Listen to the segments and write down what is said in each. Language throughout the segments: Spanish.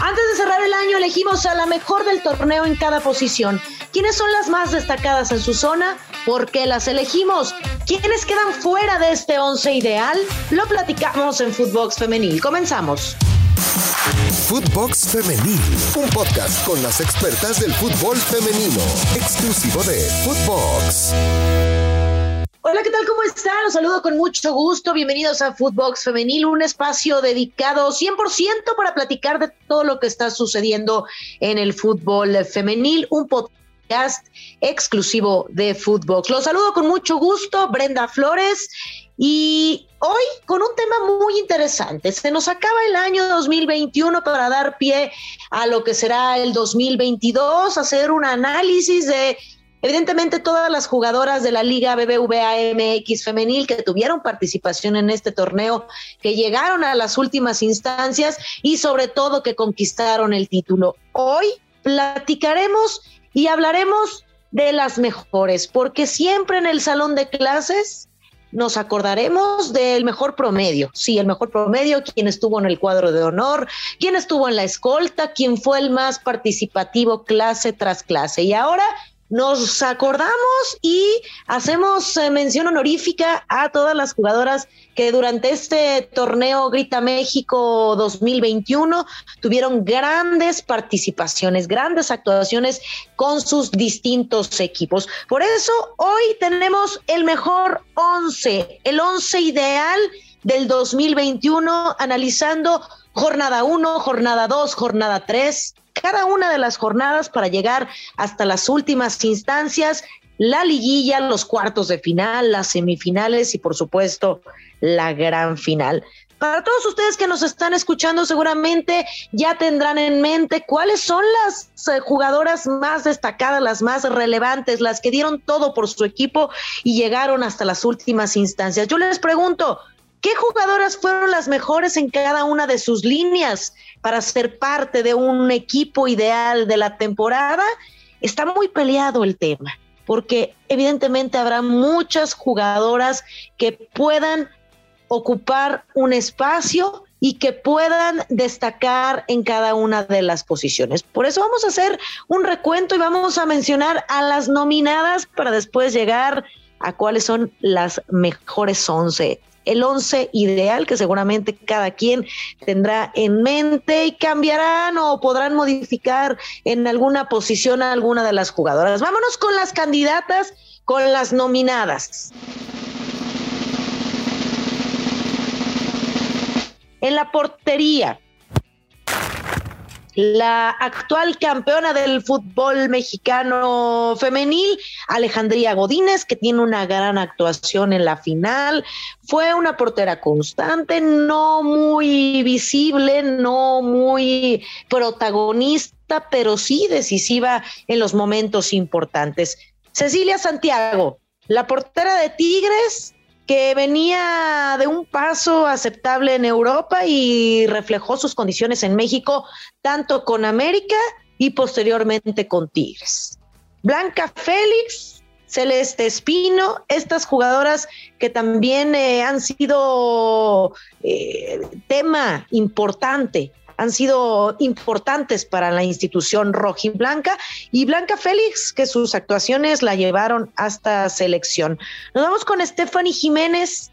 Antes de cerrar el año elegimos a la mejor del torneo en cada posición. ¿Quiénes son las más destacadas en su zona? ¿Por qué las elegimos? ¿Quiénes quedan fuera de este once ideal? Lo platicamos en Footbox Femenil. Comenzamos. Footbox Femenil, un podcast con las expertas del fútbol femenino, exclusivo de Footbox. Hola, ¿qué tal? ¿Cómo están? Los saludo con mucho gusto. Bienvenidos a Footbox Femenil, un espacio dedicado 100% para platicar de todo lo que está sucediendo en el fútbol femenil, un podcast exclusivo de Footbox. Los saludo con mucho gusto, Brenda Flores, y hoy con un tema muy interesante. Se nos acaba el año 2021 para dar pie a lo que será el 2022, hacer un análisis de Evidentemente, todas las jugadoras de la Liga BBVA MX femenil que tuvieron participación en este torneo, que llegaron a las últimas instancias y sobre todo que conquistaron el título. Hoy platicaremos y hablaremos de las mejores, porque siempre en el salón de clases nos acordaremos del mejor promedio. Sí, el mejor promedio, quien estuvo en el cuadro de honor, quien estuvo en la escolta, quien fue el más participativo clase tras clase. Y ahora nos acordamos y hacemos eh, mención honorífica a todas las jugadoras que durante este torneo Grita México 2021 tuvieron grandes participaciones, grandes actuaciones con sus distintos equipos. Por eso hoy tenemos el mejor 11, el 11 ideal del 2021, analizando jornada 1, jornada 2, jornada 3, cada una de las jornadas para llegar hasta las últimas instancias, la liguilla, los cuartos de final, las semifinales y por supuesto la gran final. Para todos ustedes que nos están escuchando, seguramente ya tendrán en mente cuáles son las eh, jugadoras más destacadas, las más relevantes, las que dieron todo por su equipo y llegaron hasta las últimas instancias. Yo les pregunto, ¿Qué jugadoras fueron las mejores en cada una de sus líneas para ser parte de un equipo ideal de la temporada? Está muy peleado el tema, porque evidentemente habrá muchas jugadoras que puedan ocupar un espacio y que puedan destacar en cada una de las posiciones. Por eso vamos a hacer un recuento y vamos a mencionar a las nominadas para después llegar a cuáles son las mejores once el once ideal que seguramente cada quien tendrá en mente y cambiarán o podrán modificar en alguna posición a alguna de las jugadoras. Vámonos con las candidatas, con las nominadas. En la portería, la actual campeona del fútbol mexicano femenil, Alejandría Godínez, que tiene una gran actuación en la final. Fue una portera constante, no muy visible, no muy protagonista, pero sí decisiva en los momentos importantes. Cecilia Santiago, la portera de Tigres, que venía de un paso aceptable en Europa y reflejó sus condiciones en México, tanto con América y posteriormente con Tigres. Blanca Félix, Celeste Espino, estas jugadoras que también eh, han sido eh, tema importante han sido importantes para la institución rojiblanca y Blanca Félix, que sus actuaciones la llevaron hasta selección. Nos vamos con Stephanie Jiménez,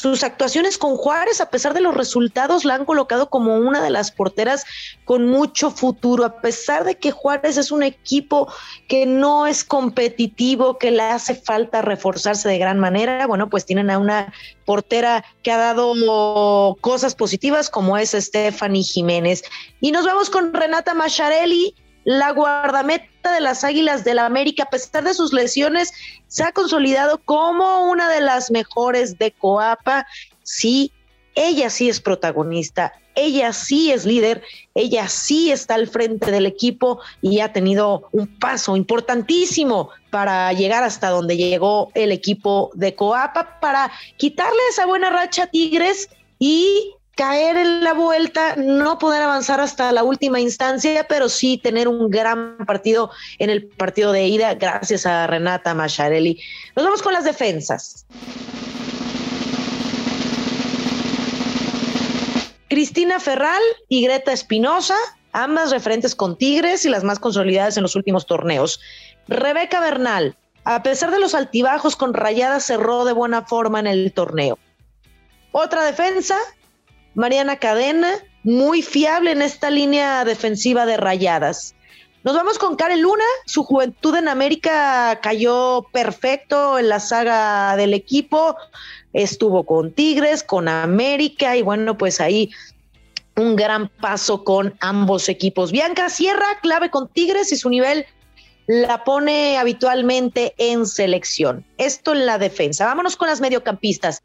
sus actuaciones con Juárez, a pesar de los resultados, la han colocado como una de las porteras con mucho futuro, a pesar de que Juárez es un equipo que no es competitivo, que le hace falta reforzarse de gran manera. Bueno, pues tienen a una portera que ha dado cosas positivas como es Stephanie Jiménez. Y nos vamos con Renata Macharelli, la guardameta de las Águilas del la América, a pesar de sus lesiones, se ha consolidado como una de las mejores de Coapa. Sí, ella sí es protagonista, ella sí es líder, ella sí está al frente del equipo y ha tenido un paso importantísimo para llegar hasta donde llegó el equipo de Coapa, para quitarle esa buena racha a Tigres y caer en la vuelta, no poder avanzar hasta la última instancia, pero sí tener un gran partido en el partido de ida, gracias a Renata Macharelli. Nos vamos con las defensas. Cristina Ferral y Greta Espinosa, ambas referentes con Tigres y las más consolidadas en los últimos torneos. Rebeca Bernal, a pesar de los altibajos con Rayadas, cerró de buena forma en el torneo. Otra defensa, Mariana Cadena, muy fiable en esta línea defensiva de Rayadas. Nos vamos con Karen Luna. Su juventud en América cayó perfecto en la saga del equipo. Estuvo con Tigres, con América y bueno, pues ahí un gran paso con ambos equipos. Bianca Sierra, clave con Tigres y su nivel la pone habitualmente en selección. Esto en la defensa. Vámonos con las mediocampistas.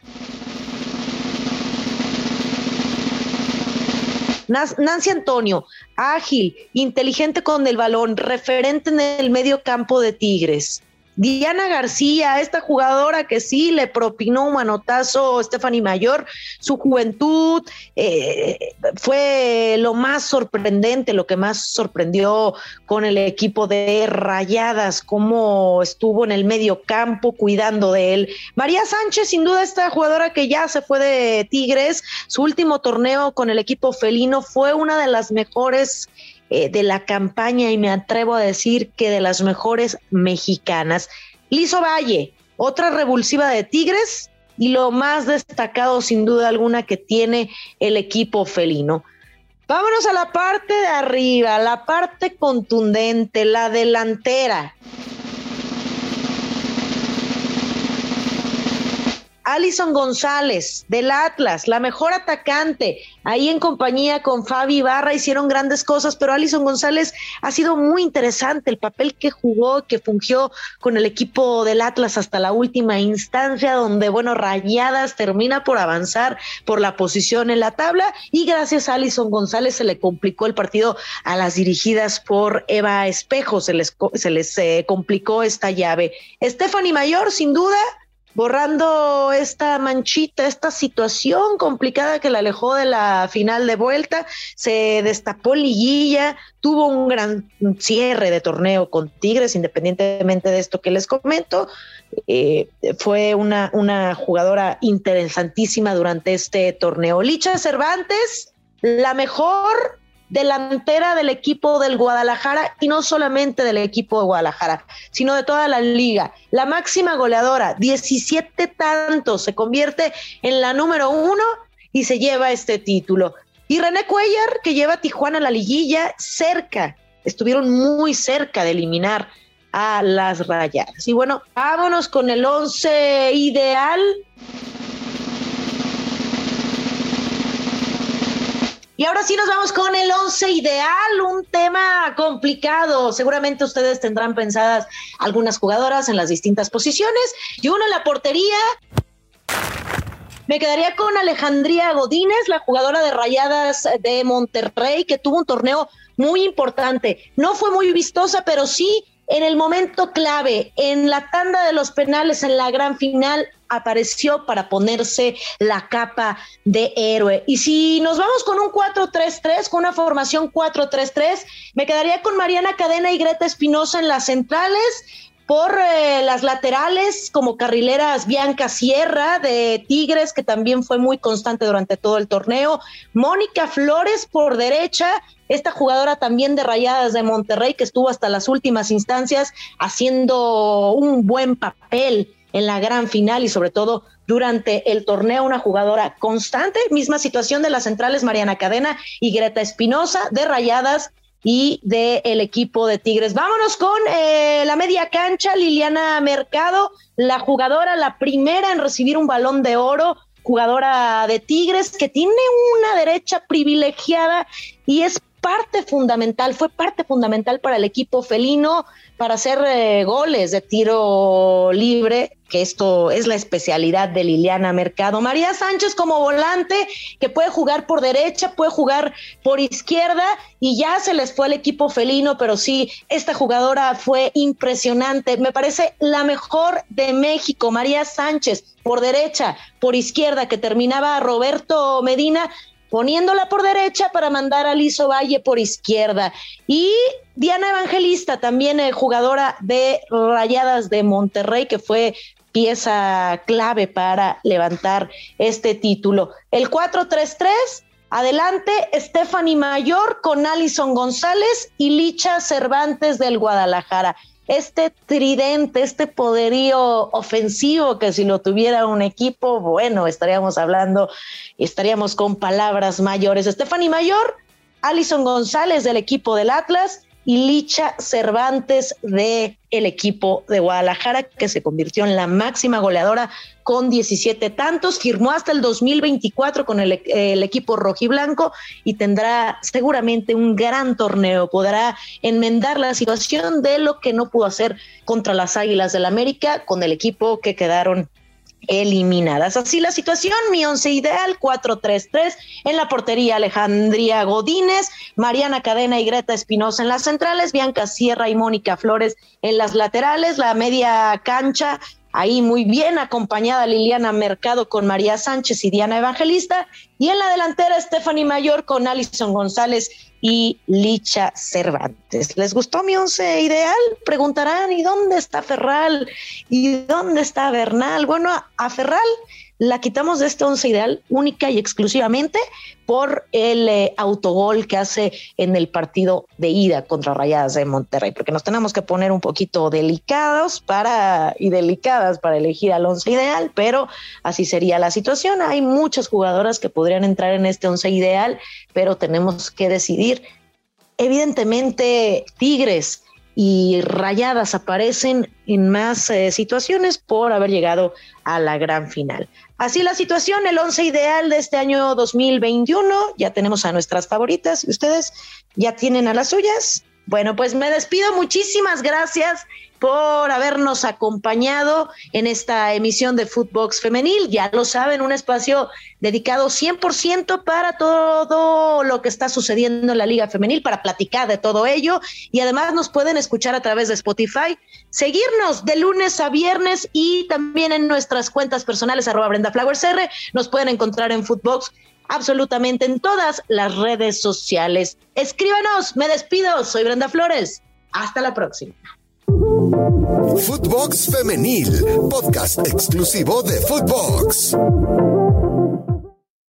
Nancy Antonio, ágil, inteligente con el balón, referente en el medio campo de Tigres. Diana García, esta jugadora que sí le propinó un manotazo Stephanie Mayor, su juventud eh, fue lo más sorprendente, lo que más sorprendió con el equipo de Rayadas, cómo estuvo en el medio campo cuidando de él. María Sánchez, sin duda, esta jugadora que ya se fue de Tigres, su último torneo con el equipo felino fue una de las mejores eh, de la campaña y me atrevo a decir que de las mejores mexicanas. Lizo Valle, otra revulsiva de Tigres y lo más destacado sin duda alguna que tiene el equipo felino. Vámonos a la parte de arriba, la parte contundente, la delantera. Alison González del Atlas, la mejor atacante, ahí en compañía con Fabi Barra hicieron grandes cosas, pero Alison González ha sido muy interesante el papel que jugó, que fungió con el equipo del Atlas hasta la última instancia, donde, bueno, Rayadas termina por avanzar por la posición en la tabla y gracias a Alison González se le complicó el partido a las dirigidas por Eva Espejo, se les, se les eh, complicó esta llave. Stephanie Mayor, sin duda, borrando esta manchita, esta situación complicada que la alejó de la final de vuelta, se destapó liguilla, tuvo un gran cierre de torneo con Tigres, independientemente de esto que les comento. Eh, fue una, una jugadora interesantísima durante este torneo. Licha Cervantes, la mejor delantera del equipo del Guadalajara y no solamente del equipo de Guadalajara, sino de toda la liga. La máxima goleadora, 17 tantos, se convierte en la número uno y se lleva este título. Y René Cuellar, que lleva a Tijuana a la liguilla, cerca, estuvieron muy cerca de eliminar a las rayadas. Y bueno, vámonos con el once ideal Y ahora sí nos vamos con el once ideal, un tema complicado. Seguramente ustedes tendrán pensadas algunas jugadoras en las distintas posiciones y uno en la portería. Me quedaría con Alejandría Godínez, la jugadora de Rayadas de Monterrey, que tuvo un torneo muy importante. No fue muy vistosa, pero sí en el momento clave, en la tanda de los penales, en la gran final, apareció para ponerse la capa de héroe. Y si nos vamos con un 4-3-3, con una formación 4-3-3, me quedaría con Mariana Cadena y Greta Espinosa en las centrales, por eh, las laterales como carrileras Bianca Sierra de Tigres, que también fue muy constante durante todo el torneo, Mónica Flores por derecha, esta jugadora también de Rayadas de Monterrey, que estuvo hasta las últimas instancias haciendo un buen papel en la gran final y sobre todo durante el torneo, una jugadora constante, misma situación de las centrales Mariana Cadena y Greta Espinosa de Rayadas y del equipo de Tigres. Vámonos con eh, la media cancha, Liliana Mercado, la jugadora, la primera en recibir un balón de oro, jugadora de Tigres, que tiene una derecha privilegiada y es parte fundamental, fue parte fundamental para el equipo felino para hacer eh, goles de tiro libre, que esto es la especialidad de Liliana Mercado. María Sánchez como volante, que puede jugar por derecha, puede jugar por izquierda, y ya se les fue el equipo felino, pero sí, esta jugadora fue impresionante. Me parece la mejor de México, María Sánchez, por derecha, por izquierda, que terminaba Roberto Medina poniéndola por derecha para mandar a Lizo Valle por izquierda. Y Diana Evangelista, también eh, jugadora de Rayadas de Monterrey, que fue pieza clave para levantar este título. El 4-3-3 Adelante, Stephanie Mayor con Alison González y Licha Cervantes del Guadalajara. Este tridente, este poderío ofensivo que si lo tuviera un equipo, bueno, estaríamos hablando, estaríamos con palabras mayores. Stephanie Mayor, Alison González del equipo del Atlas y Licha Cervantes de el equipo de Guadalajara, que se convirtió en la máxima goleadora con 17 tantos, firmó hasta el 2024 con el, equipo rojiblanco y tendrá seguramente un gran torneo, podrá enmendar la situación de lo que no pudo hacer contra las Águilas del América con el equipo que quedaron eliminadas. Así la situación, mi once ideal, 4-3-3, en la portería Alejandría Godínez, Mariana Cadena y Greta Espinosa en las centrales, Bianca Sierra y Mónica Flores en las laterales, la media cancha, ahí muy bien acompañada Liliana Mercado con María Sánchez y Diana Evangelista, y en la delantera Stephanie Mayor con Alison González y Licha Cervantes. ¿Les gustó mi once ideal? Preguntarán, ¿y dónde está Ferral? ¿Y dónde está Bernal? Bueno, a Ferral la quitamos de este once ideal única y exclusivamente por el eh, autogol que hace en el partido de ida contra Rayadas de Monterrey, porque nos tenemos que poner un poquito delicados para y delicadas para elegir al once ideal, pero así sería la situación. Hay muchas jugadoras que podrían entrar en este once ideal, pero tenemos que decidir. Evidentemente, Tigres y Rayadas aparecen en más eh, situaciones por haber llegado a la gran final. Así la situación, el once ideal de este año 2021, ya tenemos a nuestras favoritas, ¿ustedes ya tienen a las suyas? Bueno, pues me despido, muchísimas gracias por habernos acompañado en esta emisión de Footbox Femenil. Ya lo saben, un espacio dedicado 100% para todo lo que está sucediendo en la Liga Femenil, para platicar de todo ello. Y además nos pueden escuchar a través de Spotify, seguirnos de lunes a viernes y también en nuestras cuentas personales, arroba Brenda Flowers. Nos pueden encontrar en Footbox absolutamente en todas las redes sociales. Escríbanos, me despido, soy Brenda Flores. Hasta la próxima. Footbox Femenil, podcast exclusivo de Footbox.